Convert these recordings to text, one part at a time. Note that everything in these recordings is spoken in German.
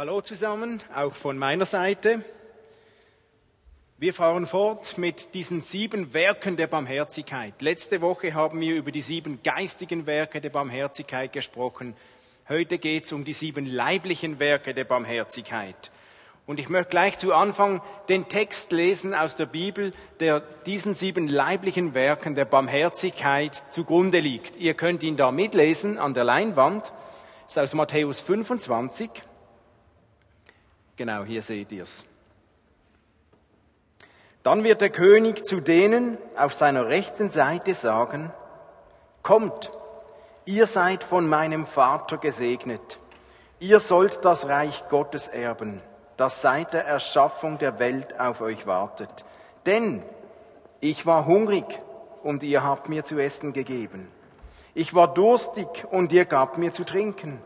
Hallo zusammen, auch von meiner Seite. Wir fahren fort mit diesen sieben Werken der Barmherzigkeit. Letzte Woche haben wir über die sieben geistigen Werke der Barmherzigkeit gesprochen. Heute geht es um die sieben leiblichen Werke der Barmherzigkeit. Und ich möchte gleich zu Anfang den Text lesen aus der Bibel, der diesen sieben leiblichen Werken der Barmherzigkeit zugrunde liegt. Ihr könnt ihn da mitlesen an der Leinwand. Das ist aus Matthäus 25. Genau, hier seht ihr es. Dann wird der König zu denen auf seiner rechten Seite sagen, Kommt, ihr seid von meinem Vater gesegnet, ihr sollt das Reich Gottes erben das seit der Erschaffung der Welt auf euch wartet. Denn ich war hungrig und ihr habt mir zu essen gegeben. Ich war durstig und ihr gabt mir zu trinken.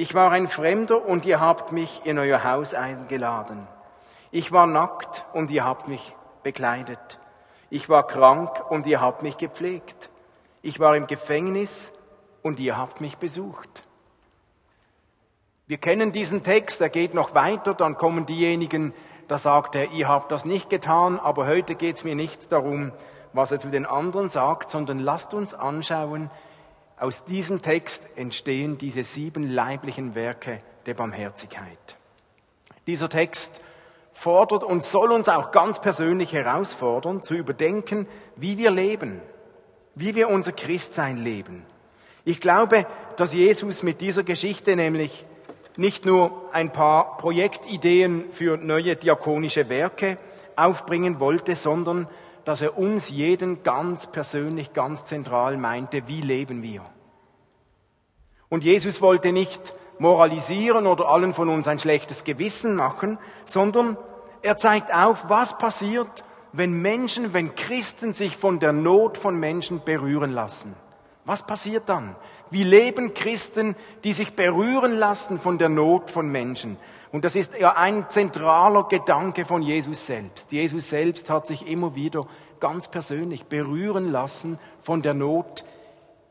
Ich war ein Fremder und ihr habt mich in euer Haus eingeladen. Ich war nackt und ihr habt mich bekleidet. Ich war krank und ihr habt mich gepflegt. Ich war im Gefängnis und ihr habt mich besucht. Wir kennen diesen Text, er geht noch weiter, dann kommen diejenigen, da sagt er, ihr habt das nicht getan, aber heute geht es mir nicht darum, was er zu den anderen sagt, sondern lasst uns anschauen, aus diesem Text entstehen diese sieben leiblichen Werke der Barmherzigkeit. Dieser Text fordert und soll uns auch ganz persönlich herausfordern, zu überdenken, wie wir leben, wie wir unser Christsein leben. Ich glaube, dass Jesus mit dieser Geschichte nämlich nicht nur ein paar Projektideen für neue diakonische Werke aufbringen wollte, sondern dass er uns jeden ganz persönlich, ganz zentral meinte, wie leben wir. Und Jesus wollte nicht moralisieren oder allen von uns ein schlechtes Gewissen machen, sondern er zeigt auf, was passiert, wenn Menschen, wenn Christen sich von der Not von Menschen berühren lassen. Was passiert dann? Wie leben Christen, die sich berühren lassen von der Not von Menschen? Und das ist ja ein zentraler Gedanke von Jesus selbst. Jesus selbst hat sich immer wieder ganz persönlich berühren lassen von der Not,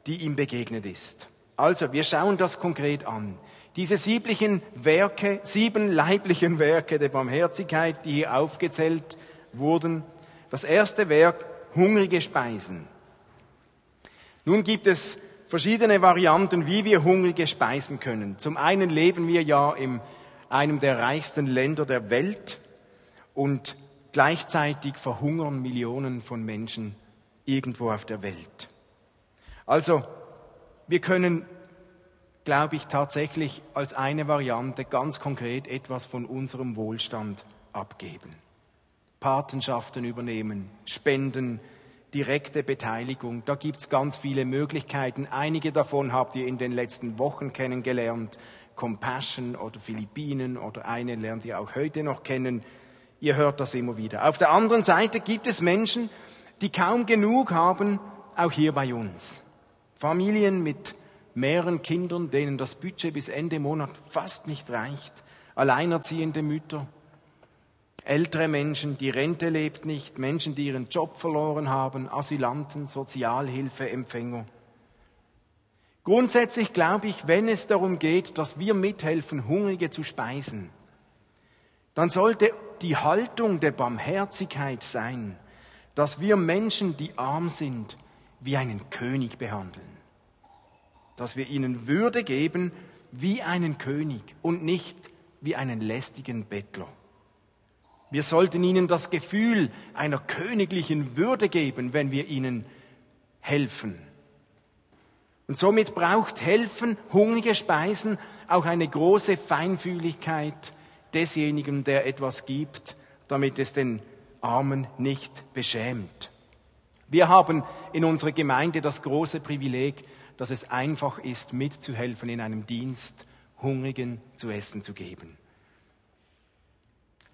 die ihm begegnet ist. Also, wir schauen das konkret an. Diese sieblichen Werke, sieben leiblichen Werke der Barmherzigkeit, die hier aufgezählt wurden. Das erste Werk, hungrige Speisen. Nun gibt es verschiedene Varianten, wie wir Hungrige speisen können. Zum einen leben wir ja in einem der reichsten Länder der Welt und gleichzeitig verhungern Millionen von Menschen irgendwo auf der Welt. Also, wir können, glaube ich, tatsächlich als eine Variante ganz konkret etwas von unserem Wohlstand abgeben. Patenschaften übernehmen, spenden, direkte Beteiligung. Da gibt's ganz viele Möglichkeiten. Einige davon habt ihr in den letzten Wochen kennengelernt. Compassion oder Philippinen oder eine lernt ihr auch heute noch kennen. Ihr hört das immer wieder. Auf der anderen Seite gibt es Menschen, die kaum genug haben, auch hier bei uns. Familien mit mehreren Kindern, denen das Budget bis Ende Monat fast nicht reicht. Alleinerziehende Mütter, ältere Menschen, die Rente lebt nicht, Menschen, die ihren Job verloren haben, Asylanten, Sozialhilfeempfänger. Grundsätzlich glaube ich, wenn es darum geht, dass wir mithelfen, Hungrige zu speisen, dann sollte die Haltung der Barmherzigkeit sein, dass wir Menschen, die arm sind, wie einen König behandeln. Dass wir ihnen Würde geben wie einen König und nicht wie einen lästigen Bettler. Wir sollten ihnen das Gefühl einer königlichen Würde geben, wenn wir ihnen helfen. Und somit braucht Helfen, hungrige Speisen, auch eine große Feinfühligkeit desjenigen, der etwas gibt, damit es den Armen nicht beschämt. Wir haben in unserer Gemeinde das große Privileg, dass es einfach ist, mitzuhelfen in einem Dienst, Hungrigen zu essen zu geben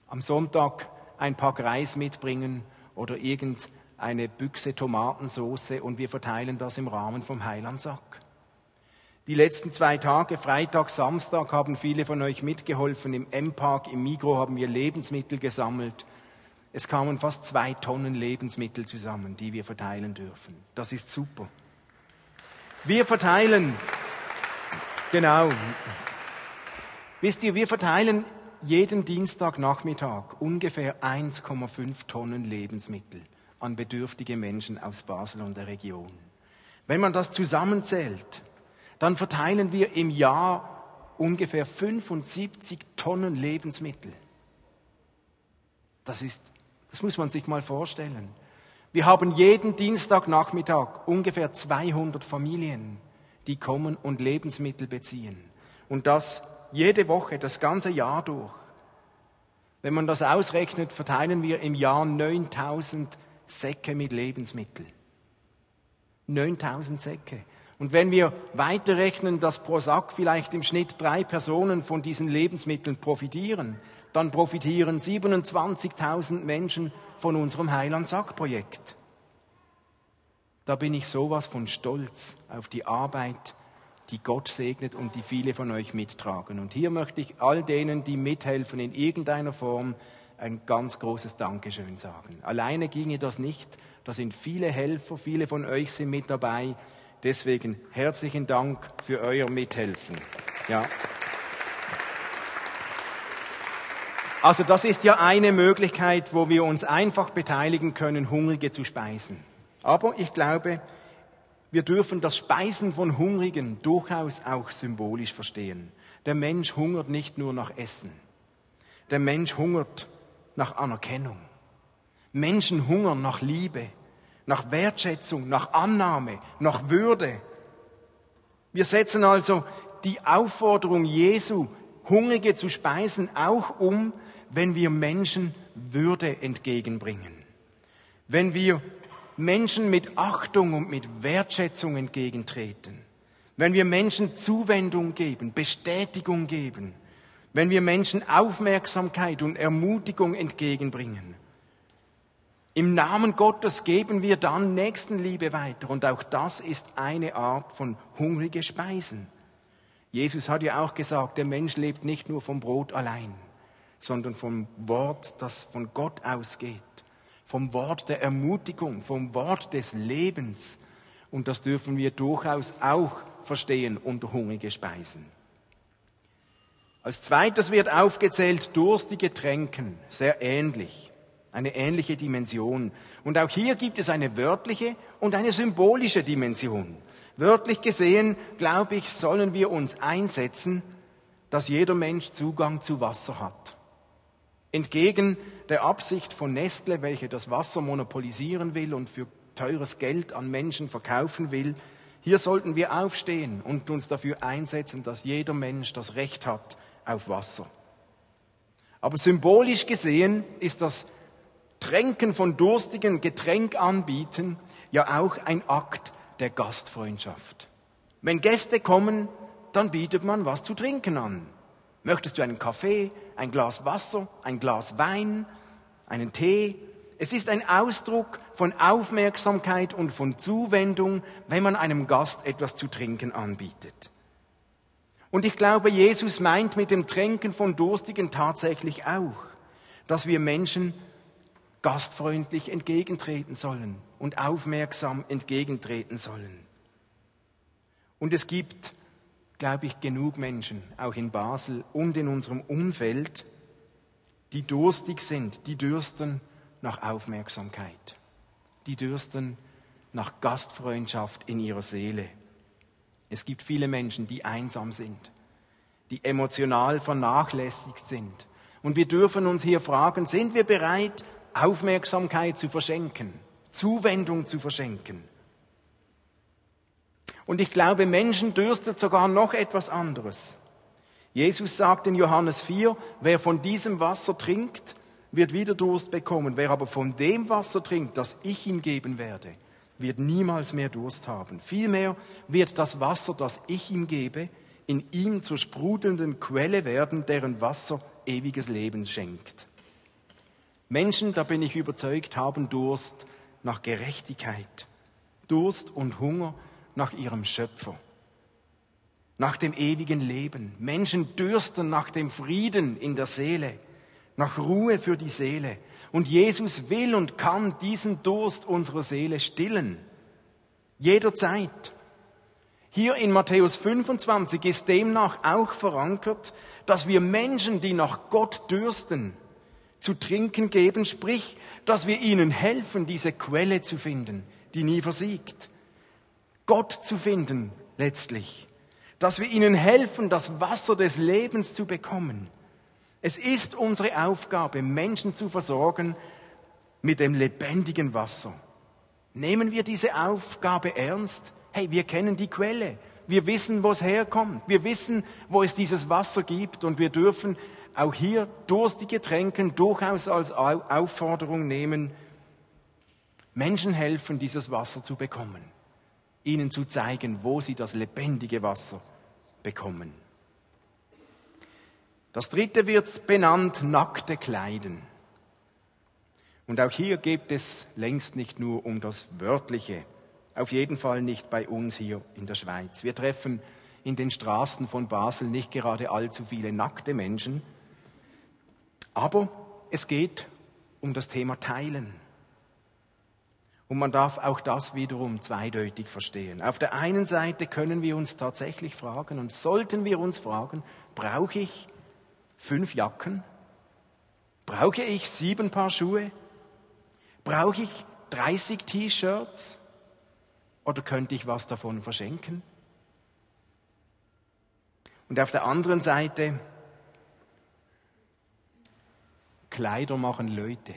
am Sonntag ein Pack Reis mitbringen oder irgendeine Büchse Tomatensoße und wir verteilen das im Rahmen vom Heilandsack. Die letzten zwei Tage, Freitag, Samstag, haben viele von euch mitgeholfen. Im M-Park, im Migro haben wir Lebensmittel gesammelt. Es kamen fast zwei Tonnen Lebensmittel zusammen, die wir verteilen dürfen. Das ist super. Wir verteilen, genau, Wisst ihr, wir verteilen jeden Dienstagnachmittag ungefähr 1,5 Tonnen Lebensmittel an bedürftige Menschen aus Basel und der Region. Wenn man das zusammenzählt, dann verteilen wir im Jahr ungefähr 75 Tonnen Lebensmittel. Das ist, das muss man sich mal vorstellen. Wir haben jeden Dienstagnachmittag ungefähr 200 Familien, die kommen und Lebensmittel beziehen. Und das jede Woche, das ganze Jahr durch. Wenn man das ausrechnet, verteilen wir im Jahr 9000 Säcke mit Lebensmitteln. 9000 Säcke. Und wenn wir weiterrechnen, dass pro Sack vielleicht im Schnitt drei Personen von diesen Lebensmitteln profitieren, dann profitieren 27.000 Menschen von unserem Heiland-Sack-Projekt. Da bin ich sowas von stolz auf die Arbeit, die Gott segnet und die viele von euch mittragen. Und hier möchte ich all denen, die mithelfen in irgendeiner Form, ein ganz großes Dankeschön sagen. Alleine ginge das nicht. Da sind viele Helfer, viele von euch sind mit dabei. Deswegen herzlichen Dank für euer Mithelfen. Ja. Also das ist ja eine Möglichkeit, wo wir uns einfach beteiligen können, Hungrige zu speisen. Aber ich glaube, wir dürfen das Speisen von Hungrigen durchaus auch symbolisch verstehen. Der Mensch hungert nicht nur nach Essen. Der Mensch hungert nach Anerkennung. Menschen hungern nach Liebe, nach Wertschätzung, nach Annahme, nach Würde. Wir setzen also die Aufforderung Jesu, Hungrige zu speisen, auch um, wenn wir Menschen Würde entgegenbringen. Wenn wir Menschen mit Achtung und mit Wertschätzung entgegentreten. Wenn wir Menschen Zuwendung geben, Bestätigung geben. Wenn wir Menschen Aufmerksamkeit und Ermutigung entgegenbringen. Im Namen Gottes geben wir dann Nächstenliebe weiter. Und auch das ist eine Art von hungrige Speisen. Jesus hat ja auch gesagt, der Mensch lebt nicht nur vom Brot allein, sondern vom Wort, das von Gott ausgeht. Vom Wort der Ermutigung, vom Wort des Lebens. Und das dürfen wir durchaus auch verstehen unter hungrige Speisen. Als zweites wird aufgezählt durstige Tränken, sehr ähnlich eine ähnliche Dimension. Und auch hier gibt es eine wörtliche und eine symbolische Dimension. Wörtlich gesehen, glaube ich, sollen wir uns einsetzen, dass jeder Mensch Zugang zu Wasser hat. Entgegen der Absicht von Nestle, welche das Wasser monopolisieren will und für teures Geld an Menschen verkaufen will, hier sollten wir aufstehen und uns dafür einsetzen, dass jeder Mensch das Recht hat auf Wasser. Aber symbolisch gesehen ist das Tränken von durstigen Getränk anbieten, ja auch ein Akt der Gastfreundschaft. Wenn Gäste kommen, dann bietet man was zu trinken an. Möchtest du einen Kaffee, ein Glas Wasser, ein Glas Wein, einen Tee? Es ist ein Ausdruck von Aufmerksamkeit und von Zuwendung, wenn man einem Gast etwas zu trinken anbietet. Und ich glaube, Jesus meint mit dem Tränken von Durstigen tatsächlich auch, dass wir Menschen gastfreundlich entgegentreten sollen und aufmerksam entgegentreten sollen. Und es gibt, glaube ich, genug Menschen, auch in Basel und in unserem Umfeld, die durstig sind, die dürsten nach Aufmerksamkeit, die dürsten nach Gastfreundschaft in ihrer Seele. Es gibt viele Menschen, die einsam sind, die emotional vernachlässigt sind. Und wir dürfen uns hier fragen, sind wir bereit, Aufmerksamkeit zu verschenken, Zuwendung zu verschenken. Und ich glaube, Menschen dürstet sogar noch etwas anderes. Jesus sagt in Johannes 4, wer von diesem Wasser trinkt, wird wieder Durst bekommen. Wer aber von dem Wasser trinkt, das ich ihm geben werde, wird niemals mehr Durst haben. Vielmehr wird das Wasser, das ich ihm gebe, in ihm zur sprudelnden Quelle werden, deren Wasser ewiges Leben schenkt. Menschen, da bin ich überzeugt, haben Durst nach Gerechtigkeit, Durst und Hunger nach ihrem Schöpfer, nach dem ewigen Leben. Menschen dürsten nach dem Frieden in der Seele, nach Ruhe für die Seele. Und Jesus will und kann diesen Durst unserer Seele stillen. Jederzeit. Hier in Matthäus 25 ist demnach auch verankert, dass wir Menschen, die nach Gott dürsten, zu trinken geben, sprich, dass wir ihnen helfen, diese Quelle zu finden, die nie versiegt. Gott zu finden letztlich. Dass wir ihnen helfen, das Wasser des Lebens zu bekommen. Es ist unsere Aufgabe, Menschen zu versorgen mit dem lebendigen Wasser. Nehmen wir diese Aufgabe ernst? Hey, wir kennen die Quelle. Wir wissen, wo es herkommt. Wir wissen, wo es dieses Wasser gibt und wir dürfen auch hier durstige Tränken durchaus als Aufforderung nehmen, Menschen helfen, dieses Wasser zu bekommen, ihnen zu zeigen, wo sie das lebendige Wasser bekommen. Das dritte wird benannt nackte Kleiden. Und auch hier geht es längst nicht nur um das Wörtliche. Auf jeden Fall nicht bei uns hier in der Schweiz. Wir treffen in den Straßen von Basel nicht gerade allzu viele nackte Menschen. Aber es geht um das Thema Teilen. Und man darf auch das wiederum zweideutig verstehen. Auf der einen Seite können wir uns tatsächlich fragen und sollten wir uns fragen, brauche ich fünf Jacken? Brauche ich sieben Paar Schuhe? Brauche ich 30 T-Shirts? Oder könnte ich was davon verschenken? Und auf der anderen Seite, Kleider machen Leute.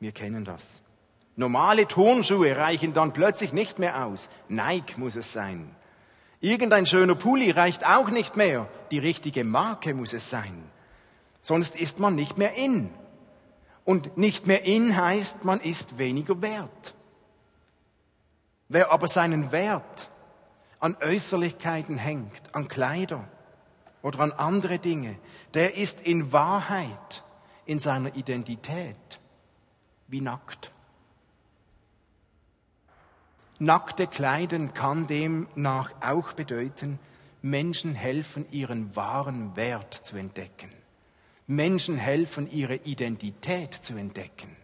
Wir kennen das. Normale Turnschuhe reichen dann plötzlich nicht mehr aus. Nike muss es sein. Irgendein schöner Pulli reicht auch nicht mehr. Die richtige Marke muss es sein. Sonst ist man nicht mehr in. Und nicht mehr in heißt, man ist weniger wert. Wer aber seinen Wert an Äußerlichkeiten hängt, an Kleider oder an andere Dinge, der ist in Wahrheit in seiner Identität wie nackt. Nackte Kleiden kann demnach auch bedeuten, Menschen helfen, ihren wahren Wert zu entdecken. Menschen helfen, ihre Identität zu entdecken.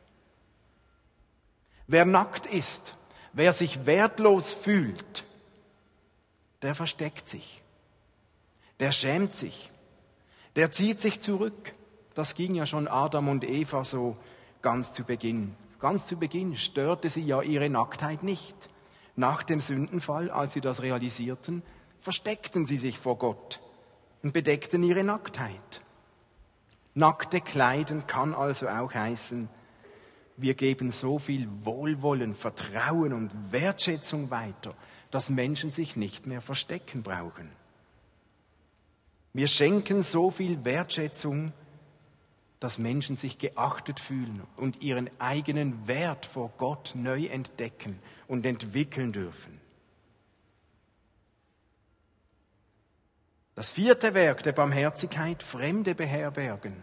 Wer nackt ist, wer sich wertlos fühlt, der versteckt sich, der schämt sich, der zieht sich zurück. Das ging ja schon Adam und Eva so ganz zu Beginn. Ganz zu Beginn störte sie ja ihre Nacktheit nicht. Nach dem Sündenfall, als sie das realisierten, versteckten sie sich vor Gott und bedeckten ihre Nacktheit. Nackte Kleiden kann also auch heißen, wir geben so viel Wohlwollen, Vertrauen und Wertschätzung weiter, dass Menschen sich nicht mehr verstecken brauchen. Wir schenken so viel Wertschätzung, dass Menschen sich geachtet fühlen und ihren eigenen Wert vor Gott neu entdecken und entwickeln dürfen. Das vierte Werk der Barmherzigkeit, Fremde beherbergen.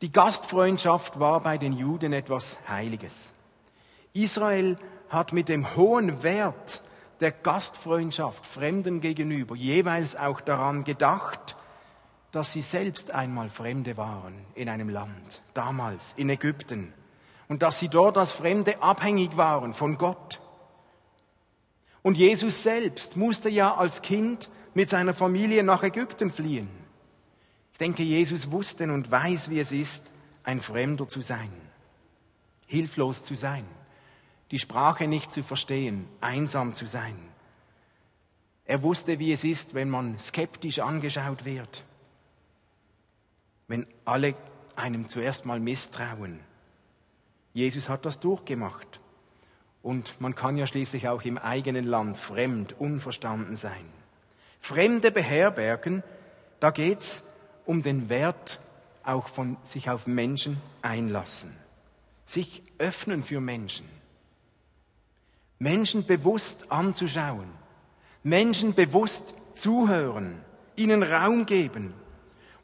Die Gastfreundschaft war bei den Juden etwas Heiliges. Israel hat mit dem hohen Wert der Gastfreundschaft Fremden gegenüber jeweils auch daran gedacht, dass sie selbst einmal Fremde waren in einem Land, damals in Ägypten, und dass sie dort als Fremde abhängig waren von Gott. Und Jesus selbst musste ja als Kind mit seiner Familie nach Ägypten fliehen. Ich denke, Jesus wusste und weiß, wie es ist, ein Fremder zu sein, hilflos zu sein, die Sprache nicht zu verstehen, einsam zu sein. Er wusste, wie es ist, wenn man skeptisch angeschaut wird, wenn alle einem zuerst mal misstrauen. Jesus hat das durchgemacht. Und man kann ja schließlich auch im eigenen Land fremd, unverstanden sein. Fremde beherbergen, da geht's um den Wert auch von sich auf Menschen einlassen, sich öffnen für Menschen, Menschen bewusst anzuschauen, Menschen bewusst zuhören, ihnen Raum geben.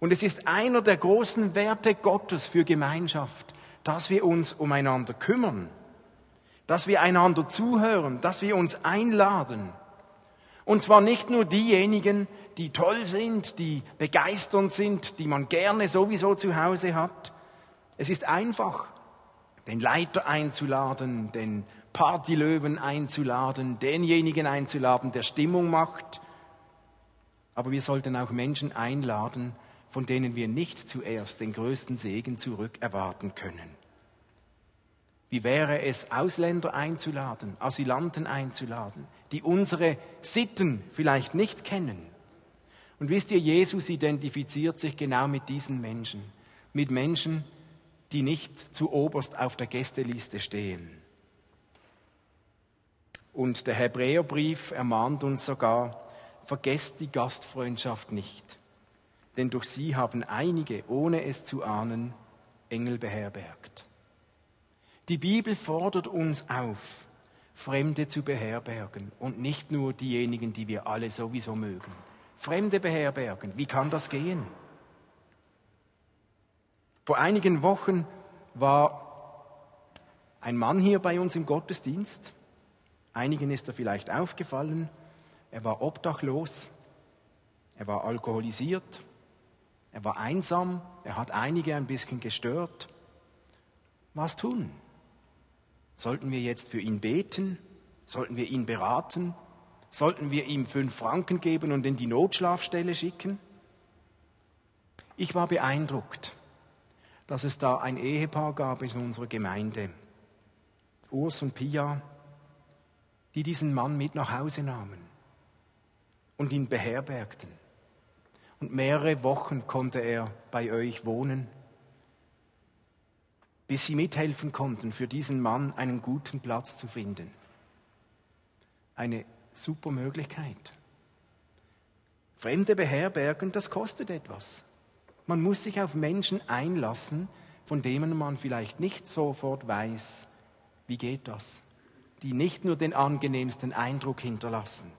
Und es ist einer der großen Werte Gottes für Gemeinschaft, dass wir uns umeinander kümmern, dass wir einander zuhören, dass wir uns einladen. Und zwar nicht nur diejenigen, die toll sind, die begeisternd sind, die man gerne sowieso zu Hause hat. Es ist einfach, den Leiter einzuladen, den Partylöwen einzuladen, denjenigen einzuladen, der Stimmung macht. Aber wir sollten auch Menschen einladen, von denen wir nicht zuerst den größten Segen zurück erwarten können. Wie wäre es, Ausländer einzuladen, Asylanten einzuladen, die unsere Sitten vielleicht nicht kennen? Und wisst ihr, Jesus identifiziert sich genau mit diesen Menschen, mit Menschen, die nicht zu oberst auf der Gästeliste stehen. Und der Hebräerbrief ermahnt uns sogar, vergesst die Gastfreundschaft nicht, denn durch sie haben einige, ohne es zu ahnen, Engel beherbergt. Die Bibel fordert uns auf, Fremde zu beherbergen und nicht nur diejenigen, die wir alle sowieso mögen. Fremde beherbergen, wie kann das gehen? Vor einigen Wochen war ein Mann hier bei uns im Gottesdienst. Einigen ist er vielleicht aufgefallen. Er war obdachlos, er war alkoholisiert, er war einsam, er hat einige ein bisschen gestört. Was tun? Sollten wir jetzt für ihn beten? Sollten wir ihn beraten? Sollten wir ihm fünf Franken geben und in die Notschlafstelle schicken? Ich war beeindruckt, dass es da ein Ehepaar gab in unserer Gemeinde, Urs und Pia, die diesen Mann mit nach Hause nahmen und ihn beherbergten. Und mehrere Wochen konnte er bei euch wohnen, bis sie mithelfen konnten, für diesen Mann einen guten Platz zu finden. Eine super Möglichkeit. Fremde beherbergen, das kostet etwas. Man muss sich auf Menschen einlassen, von denen man vielleicht nicht sofort weiß, wie geht das, die nicht nur den angenehmsten Eindruck hinterlassen,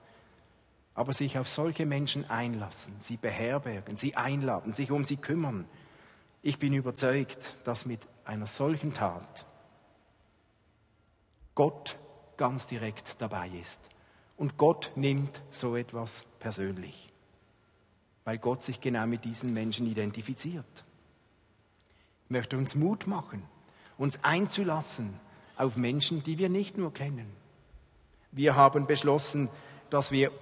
aber sich auf solche Menschen einlassen, sie beherbergen, sie einladen, sich um sie kümmern. Ich bin überzeugt, dass mit einer solchen Tat Gott ganz direkt dabei ist. Und Gott nimmt so etwas persönlich, weil Gott sich genau mit diesen Menschen identifiziert. Ich möchte uns Mut machen, uns einzulassen auf Menschen, die wir nicht nur kennen. Wir haben beschlossen, dass wir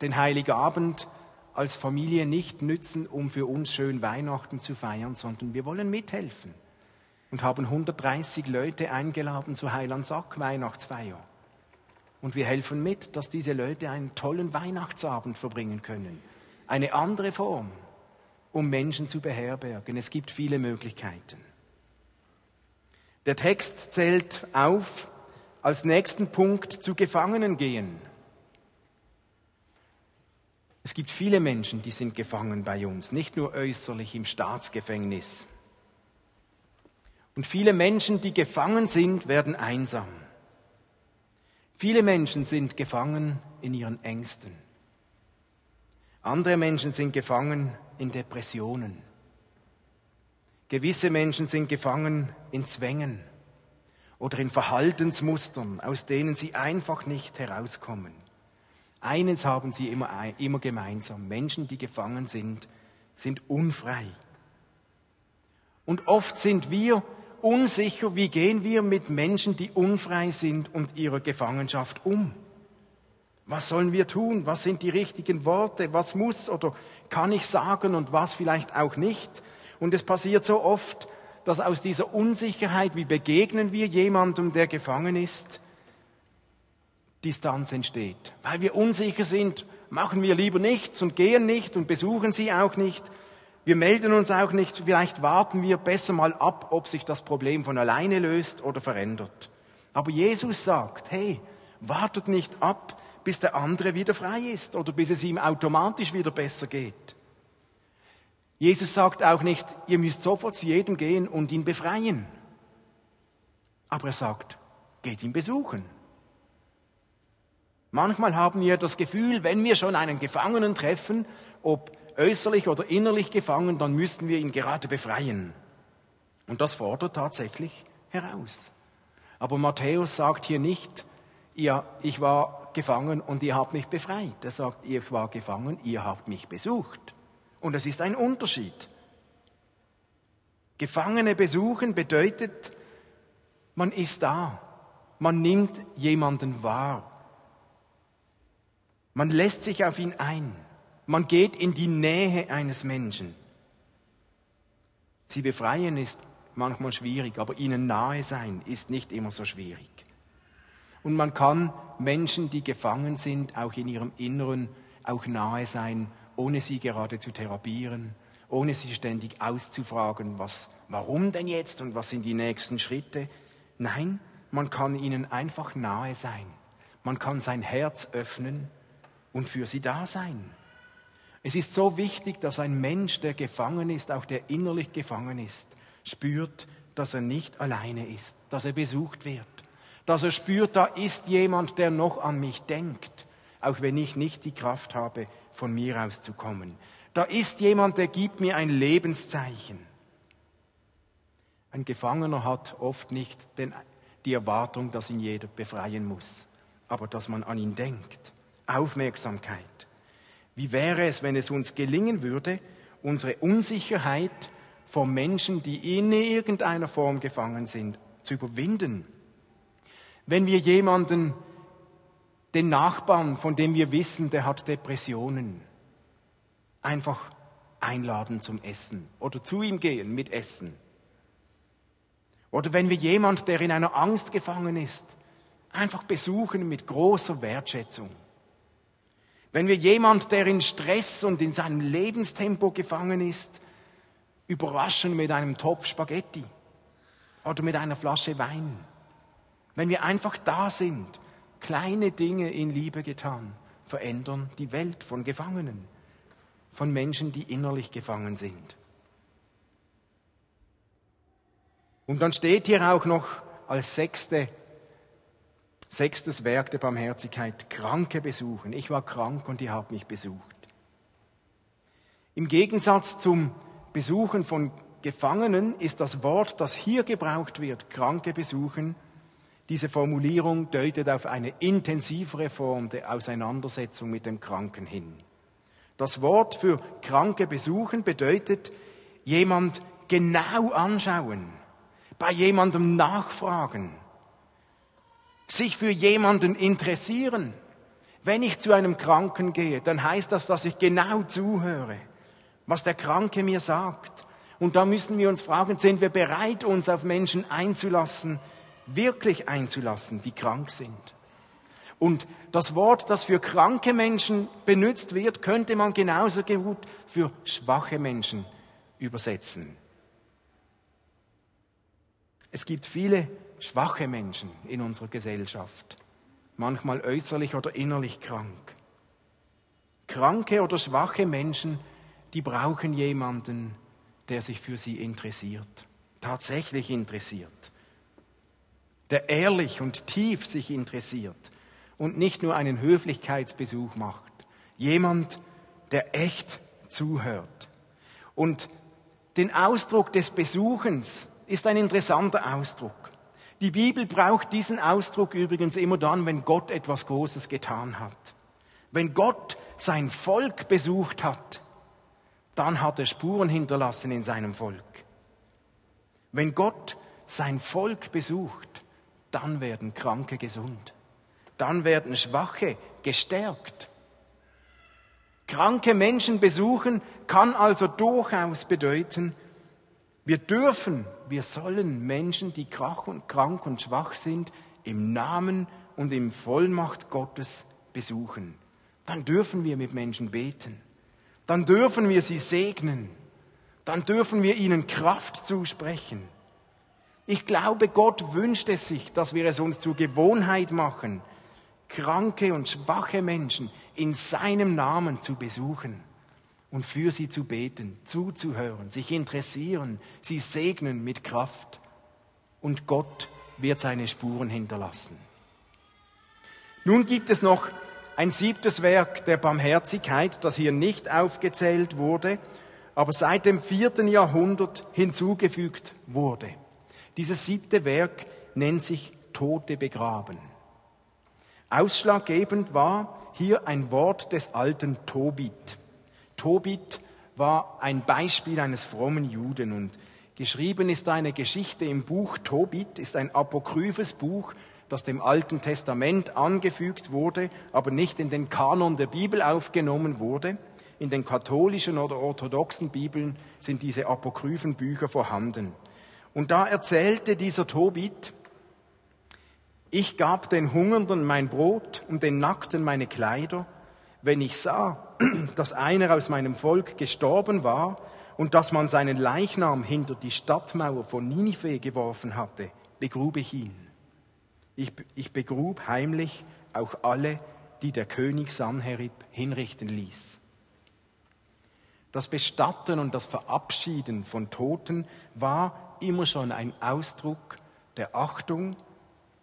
den Heiligabend als Familie nicht nützen, um für uns schön Weihnachten zu feiern, sondern wir wollen mithelfen und haben 130 Leute eingeladen zu Heilandsack Weihnachtsfeier. Und wir helfen mit, dass diese Leute einen tollen Weihnachtsabend verbringen können. Eine andere Form, um Menschen zu beherbergen. Es gibt viele Möglichkeiten. Der Text zählt auf als nächsten Punkt zu Gefangenen gehen. Es gibt viele Menschen, die sind gefangen bei uns, nicht nur äußerlich im Staatsgefängnis. Und viele Menschen, die gefangen sind, werden einsam. Viele Menschen sind gefangen in ihren Ängsten. Andere Menschen sind gefangen in Depressionen. Gewisse Menschen sind gefangen in Zwängen oder in Verhaltensmustern, aus denen sie einfach nicht herauskommen. Eines haben sie immer, immer gemeinsam. Menschen, die gefangen sind, sind unfrei. Und oft sind wir unsicher, wie gehen wir mit Menschen, die unfrei sind und ihrer Gefangenschaft um. Was sollen wir tun? Was sind die richtigen Worte? Was muss oder kann ich sagen und was vielleicht auch nicht? Und es passiert so oft, dass aus dieser Unsicherheit, wie begegnen wir jemandem, der gefangen ist, Distanz entsteht. Weil wir unsicher sind, machen wir lieber nichts und gehen nicht und besuchen sie auch nicht. Wir melden uns auch nicht, vielleicht warten wir besser mal ab, ob sich das Problem von alleine löst oder verändert. Aber Jesus sagt, hey, wartet nicht ab, bis der andere wieder frei ist oder bis es ihm automatisch wieder besser geht. Jesus sagt auch nicht, ihr müsst sofort zu jedem gehen und ihn befreien. Aber er sagt, geht ihn besuchen. Manchmal haben wir das Gefühl, wenn wir schon einen Gefangenen treffen, ob äußerlich oder innerlich gefangen, dann müssten wir ihn gerade befreien. Und das fordert tatsächlich heraus. Aber Matthäus sagt hier nicht, ihr, ich war gefangen und ihr habt mich befreit. Er sagt, ich war gefangen, ihr habt mich besucht. Und es ist ein Unterschied. Gefangene besuchen bedeutet, man ist da. Man nimmt jemanden wahr. Man lässt sich auf ihn ein. Man geht in die Nähe eines Menschen. Sie befreien ist manchmal schwierig, aber ihnen nahe sein ist nicht immer so schwierig. Und man kann Menschen, die gefangen sind, auch in ihrem Inneren auch nahe sein, ohne sie gerade zu therapieren, ohne sie ständig auszufragen, was, warum denn jetzt und was sind die nächsten Schritte. Nein, man kann ihnen einfach nahe sein. Man kann sein Herz öffnen und für sie da sein. Es ist so wichtig, dass ein Mensch, der gefangen ist, auch der innerlich gefangen ist, spürt, dass er nicht alleine ist, dass er besucht wird, dass er spürt, da ist jemand, der noch an mich denkt, auch wenn ich nicht die Kraft habe, von mir aus zu kommen. Da ist jemand, der gibt mir ein Lebenszeichen. Ein Gefangener hat oft nicht den, die Erwartung, dass ihn jeder befreien muss, aber dass man an ihn denkt. Aufmerksamkeit. Wie wäre es, wenn es uns gelingen würde, unsere Unsicherheit vor Menschen, die in irgendeiner Form gefangen sind, zu überwinden? Wenn wir jemanden, den Nachbarn, von dem wir wissen, der hat Depressionen, einfach einladen zum Essen oder zu ihm gehen mit Essen. Oder wenn wir jemand, der in einer Angst gefangen ist, einfach besuchen mit großer Wertschätzung. Wenn wir jemand, der in Stress und in seinem Lebenstempo gefangen ist, überraschen mit einem Topf Spaghetti oder mit einer Flasche Wein. Wenn wir einfach da sind, kleine Dinge in Liebe getan, verändern die Welt von Gefangenen, von Menschen, die innerlich gefangen sind. Und dann steht hier auch noch als sechste Sechstes Werk der Barmherzigkeit, Kranke besuchen. Ich war krank und ihr habt mich besucht. Im Gegensatz zum Besuchen von Gefangenen ist das Wort, das hier gebraucht wird, Kranke besuchen, diese Formulierung deutet auf eine intensivere Form der Auseinandersetzung mit dem Kranken hin. Das Wort für Kranke besuchen bedeutet jemand genau anschauen, bei jemandem nachfragen, sich für jemanden interessieren. Wenn ich zu einem Kranken gehe, dann heißt das, dass ich genau zuhöre, was der Kranke mir sagt. Und da müssen wir uns fragen, sind wir bereit, uns auf Menschen einzulassen, wirklich einzulassen, die krank sind? Und das Wort, das für kranke Menschen benutzt wird, könnte man genauso gut für schwache Menschen übersetzen. Es gibt viele schwache Menschen in unserer Gesellschaft, manchmal äußerlich oder innerlich krank. Kranke oder schwache Menschen, die brauchen jemanden, der sich für sie interessiert, tatsächlich interessiert, der ehrlich und tief sich interessiert und nicht nur einen Höflichkeitsbesuch macht. Jemand, der echt zuhört. Und den Ausdruck des Besuchens ist ein interessanter Ausdruck. Die Bibel braucht diesen Ausdruck übrigens immer dann, wenn Gott etwas Großes getan hat. Wenn Gott sein Volk besucht hat, dann hat er Spuren hinterlassen in seinem Volk. Wenn Gott sein Volk besucht, dann werden Kranke gesund. Dann werden Schwache gestärkt. Kranke Menschen besuchen kann also durchaus bedeuten, wir dürfen, wir sollen Menschen, die krank und schwach sind, im Namen und im Vollmacht Gottes besuchen. Dann dürfen wir mit Menschen beten. Dann dürfen wir sie segnen. Dann dürfen wir ihnen Kraft zusprechen. Ich glaube, Gott wünscht es sich, dass wir es uns zur Gewohnheit machen, kranke und schwache Menschen in seinem Namen zu besuchen und für sie zu beten, zuzuhören, sich interessieren, sie segnen mit Kraft. Und Gott wird seine Spuren hinterlassen. Nun gibt es noch ein siebtes Werk der Barmherzigkeit, das hier nicht aufgezählt wurde, aber seit dem vierten Jahrhundert hinzugefügt wurde. Dieses siebte Werk nennt sich Tote begraben. Ausschlaggebend war hier ein Wort des alten Tobit. Tobit war ein Beispiel eines frommen Juden und geschrieben ist eine Geschichte im Buch Tobit, ist ein apokryphes Buch, das dem Alten Testament angefügt wurde, aber nicht in den Kanon der Bibel aufgenommen wurde. In den katholischen oder orthodoxen Bibeln sind diese apokryphen Bücher vorhanden. Und da erzählte dieser Tobit, ich gab den Hungernden mein Brot und den Nackten meine Kleider. Wenn ich sah, dass einer aus meinem Volk gestorben war und dass man seinen Leichnam hinter die Stadtmauer von Ninive geworfen hatte, begrub ich ihn. Ich, ich begrub heimlich auch alle, die der König Sanherib hinrichten ließ. Das Bestatten und das Verabschieden von Toten war immer schon ein Ausdruck der Achtung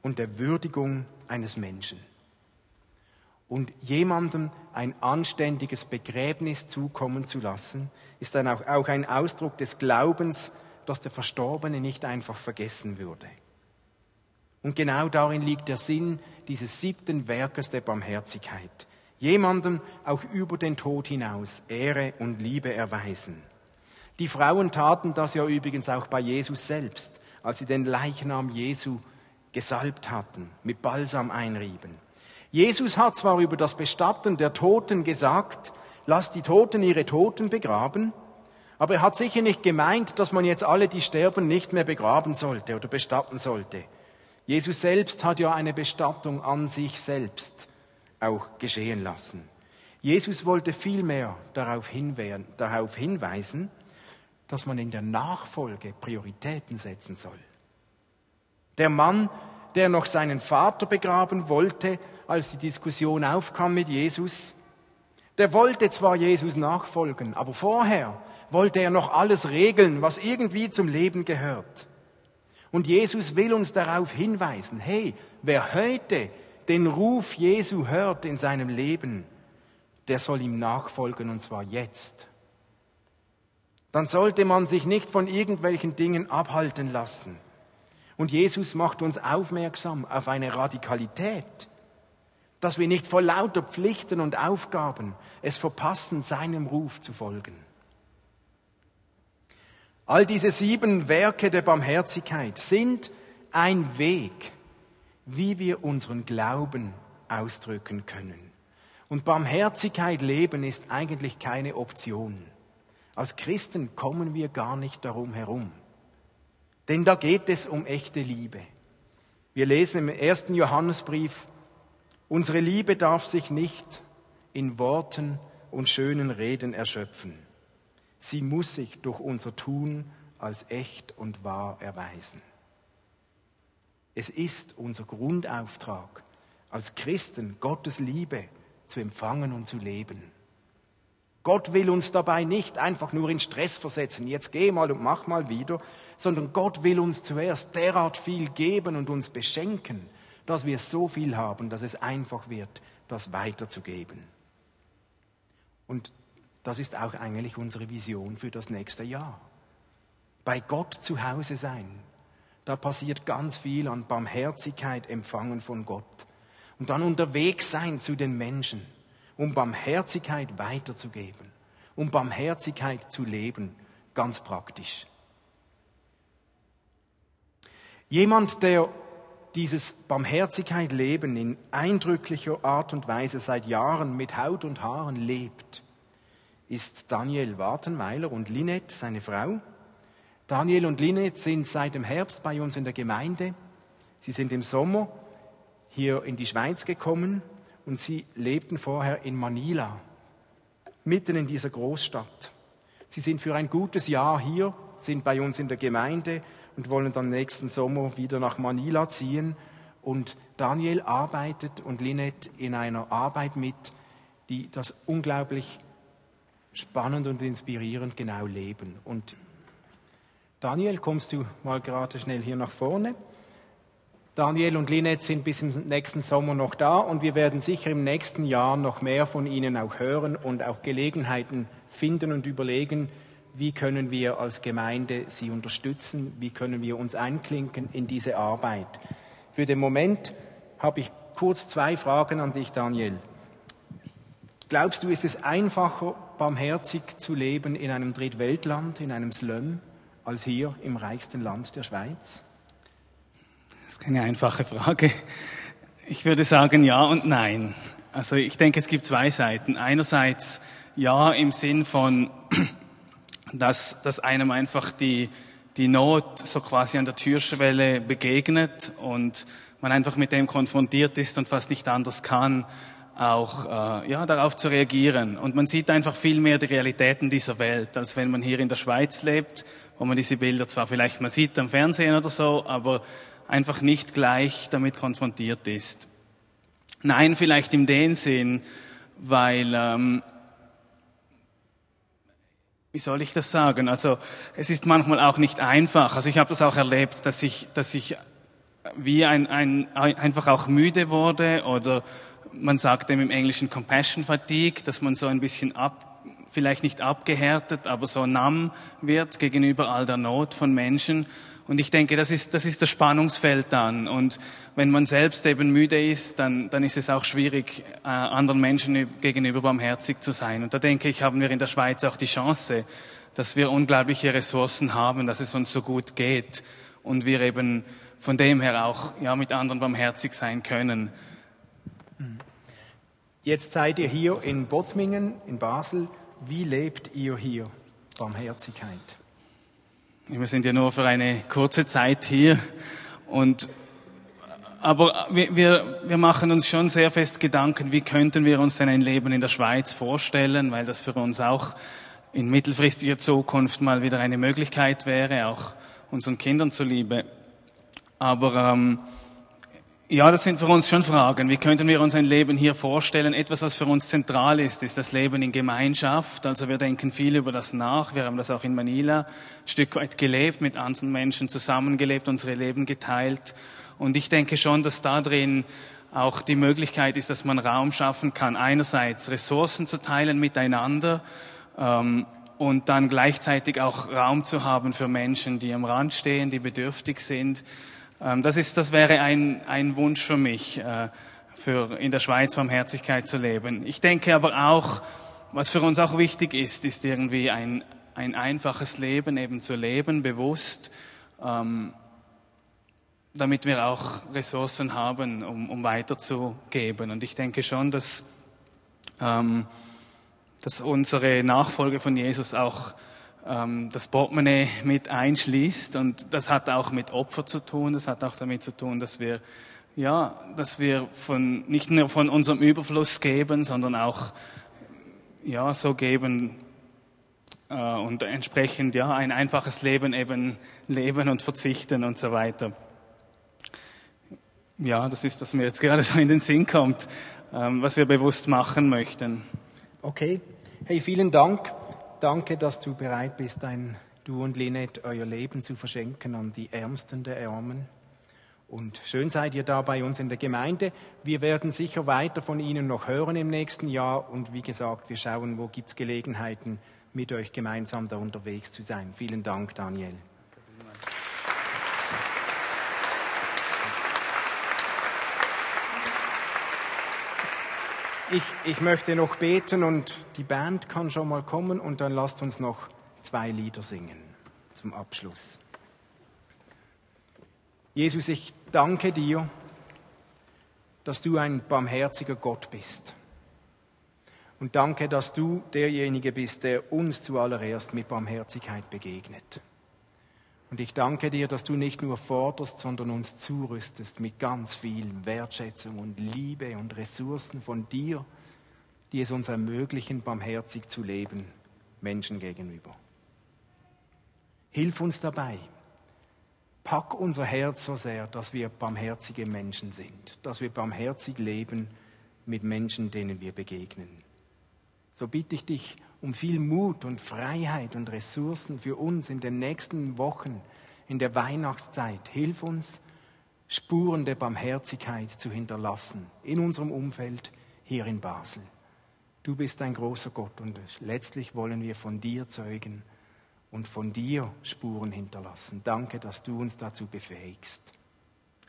und der Würdigung eines Menschen. Und jemandem ein anständiges Begräbnis zukommen zu lassen, ist dann auch, auch ein Ausdruck des Glaubens, dass der Verstorbene nicht einfach vergessen würde. Und genau darin liegt der Sinn dieses siebten Werkes der Barmherzigkeit. Jemandem auch über den Tod hinaus Ehre und Liebe erweisen. Die Frauen taten das ja übrigens auch bei Jesus selbst, als sie den Leichnam Jesu gesalbt hatten, mit Balsam einrieben. Jesus hat zwar über das Bestatten der Toten gesagt, lasst die Toten ihre Toten begraben, aber er hat sicher nicht gemeint, dass man jetzt alle, die sterben, nicht mehr begraben sollte oder bestatten sollte. Jesus selbst hat ja eine Bestattung an sich selbst auch geschehen lassen. Jesus wollte vielmehr darauf, darauf hinweisen, dass man in der Nachfolge Prioritäten setzen soll. Der Mann, der noch seinen Vater begraben wollte, als die Diskussion aufkam mit Jesus, der wollte zwar Jesus nachfolgen, aber vorher wollte er noch alles regeln, was irgendwie zum Leben gehört. Und Jesus will uns darauf hinweisen, hey, wer heute den Ruf Jesu hört in seinem Leben, der soll ihm nachfolgen und zwar jetzt. Dann sollte man sich nicht von irgendwelchen Dingen abhalten lassen. Und Jesus macht uns aufmerksam auf eine Radikalität, dass wir nicht vor lauter Pflichten und Aufgaben es verpassen, seinem Ruf zu folgen. All diese sieben Werke der Barmherzigkeit sind ein Weg, wie wir unseren Glauben ausdrücken können. Und Barmherzigkeit leben ist eigentlich keine Option. Als Christen kommen wir gar nicht darum herum. Denn da geht es um echte Liebe. Wir lesen im ersten Johannesbrief, unsere Liebe darf sich nicht in Worten und schönen Reden erschöpfen. Sie muss sich durch unser Tun als echt und wahr erweisen. Es ist unser Grundauftrag, als Christen Gottes Liebe zu empfangen und zu leben. Gott will uns dabei nicht einfach nur in Stress versetzen, jetzt geh mal und mach mal wieder, sondern Gott will uns zuerst derart viel geben und uns beschenken, dass wir so viel haben, dass es einfach wird, das weiterzugeben. Und das ist auch eigentlich unsere Vision für das nächste Jahr. Bei Gott zu Hause sein. Da passiert ganz viel an Barmherzigkeit empfangen von Gott. Und dann unterwegs sein zu den Menschen, um Barmherzigkeit weiterzugeben, um Barmherzigkeit zu leben, ganz praktisch. Jemand, der dieses Barmherzigkeit leben in eindrücklicher Art und Weise seit Jahren mit Haut und Haaren lebt, ist Daniel Wartenmeiler und Linette, seine Frau. Daniel und Linette sind seit dem Herbst bei uns in der Gemeinde. Sie sind im Sommer hier in die Schweiz gekommen und sie lebten vorher in Manila, mitten in dieser Großstadt. Sie sind für ein gutes Jahr hier, sind bei uns in der Gemeinde und wollen dann nächsten Sommer wieder nach Manila ziehen. Und Daniel arbeitet und Lynette in einer Arbeit mit, die das unglaublich spannend und inspirierend genau leben. Und Daniel, kommst du mal gerade schnell hier nach vorne? Daniel und Lynette sind bis im nächsten Sommer noch da und wir werden sicher im nächsten Jahr noch mehr von ihnen auch hören und auch Gelegenheiten finden und überlegen, wie können wir als Gemeinde sie unterstützen, wie können wir uns einklinken in diese Arbeit. Für den Moment habe ich kurz zwei Fragen an dich, Daniel. Glaubst du, ist es einfacher, barmherzig zu leben in einem Drittweltland, in einem Slum, als hier im reichsten Land der Schweiz? Das ist keine einfache Frage. Ich würde sagen ja und nein. Also ich denke, es gibt zwei Seiten. Einerseits ja im Sinn von, dass, dass einem einfach die, die Not so quasi an der Türschwelle begegnet und man einfach mit dem konfrontiert ist und fast nicht anders kann, auch äh, ja, darauf zu reagieren. Und man sieht einfach viel mehr die Realitäten dieser Welt, als wenn man hier in der Schweiz lebt, wo man diese Bilder zwar vielleicht mal sieht am Fernsehen oder so, aber einfach nicht gleich damit konfrontiert ist. Nein, vielleicht in dem Sinn, weil ähm, wie soll ich das sagen? Also es ist manchmal auch nicht einfach. Also ich habe das auch erlebt, dass ich, dass ich wie ein, ein, einfach auch müde wurde oder man sagt dem im Englischen Compassion Fatigue, dass man so ein bisschen ab, vielleicht nicht abgehärtet, aber so nahm wird gegenüber all der Not von Menschen. Und ich denke, das ist, das ist das Spannungsfeld dann. Und wenn man selbst eben müde ist, dann, dann ist es auch schwierig, äh, anderen Menschen gegenüber barmherzig zu sein. Und da denke ich, haben wir in der Schweiz auch die Chance, dass wir unglaubliche Ressourcen haben, dass es uns so gut geht und wir eben von dem her auch ja, mit anderen barmherzig sein können. Jetzt seid ihr hier in Bottmingen, in Basel. Wie lebt ihr hier Barmherzigkeit? Wir sind ja nur für eine kurze Zeit hier und aber wir, wir, wir machen uns schon sehr fest Gedanken, wie könnten wir uns denn ein Leben in der Schweiz vorstellen, weil das für uns auch in mittelfristiger Zukunft mal wieder eine Möglichkeit wäre, auch unseren Kindern zuliebe. Aber ähm, ja, das sind für uns schon Fragen. Wie könnten wir uns ein Leben hier vorstellen? Etwas, was für uns zentral ist, ist das Leben in Gemeinschaft. Also wir denken viel über das nach. Wir haben das auch in Manila ein Stück weit gelebt, mit anderen Menschen zusammengelebt, unsere Leben geteilt. Und ich denke schon, dass da drin auch die Möglichkeit ist, dass man Raum schaffen kann, einerseits Ressourcen zu teilen miteinander ähm, und dann gleichzeitig auch Raum zu haben für Menschen, die am Rand stehen, die bedürftig sind das, ist, das wäre ein, ein Wunsch für mich, äh, für in der Schweiz Barmherzigkeit zu leben. Ich denke aber auch, was für uns auch wichtig ist, ist irgendwie ein, ein einfaches Leben eben zu leben, bewusst, ähm, damit wir auch Ressourcen haben, um, um weiterzugeben. Und ich denke schon, dass, ähm, dass unsere Nachfolge von Jesus auch ähm, das Portemonnaie mit einschließt. Und das hat auch mit Opfer zu tun. Das hat auch damit zu tun, dass wir, ja, dass wir von, nicht nur von unserem Überfluss geben, sondern auch, ja, so geben, äh, und entsprechend, ja, ein einfaches Leben eben leben und verzichten und so weiter. Ja, das ist, was mir jetzt gerade so in den Sinn kommt, ähm, was wir bewusst machen möchten. Okay. Hey, vielen Dank. Danke, dass du bereit bist, ein, du und Lynette, euer Leben zu verschenken an die Ärmsten der Ärmen. Und schön seid ihr da bei uns in der Gemeinde. Wir werden sicher weiter von Ihnen noch hören im nächsten Jahr. Und wie gesagt, wir schauen, wo gibt es Gelegenheiten, mit euch gemeinsam da unterwegs zu sein. Vielen Dank, Daniel. Ich, ich möchte noch beten und die Band kann schon mal kommen und dann lasst uns noch zwei Lieder singen zum Abschluss. Jesus, ich danke dir, dass du ein barmherziger Gott bist. Und danke, dass du derjenige bist, der uns zuallererst mit Barmherzigkeit begegnet. Und ich danke dir, dass du nicht nur forderst, sondern uns zurüstest mit ganz viel Wertschätzung und Liebe und Ressourcen von dir, die es uns ermöglichen, barmherzig zu leben, Menschen gegenüber. Hilf uns dabei. Pack unser Herz so sehr, dass wir barmherzige Menschen sind, dass wir barmherzig leben mit Menschen, denen wir begegnen. So bitte ich dich um viel Mut und Freiheit und Ressourcen für uns in den nächsten Wochen, in der Weihnachtszeit. Hilf uns, Spuren der Barmherzigkeit zu hinterlassen in unserem Umfeld hier in Basel. Du bist ein großer Gott und letztlich wollen wir von dir zeugen und von dir Spuren hinterlassen. Danke, dass du uns dazu befähigst.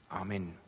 Amen.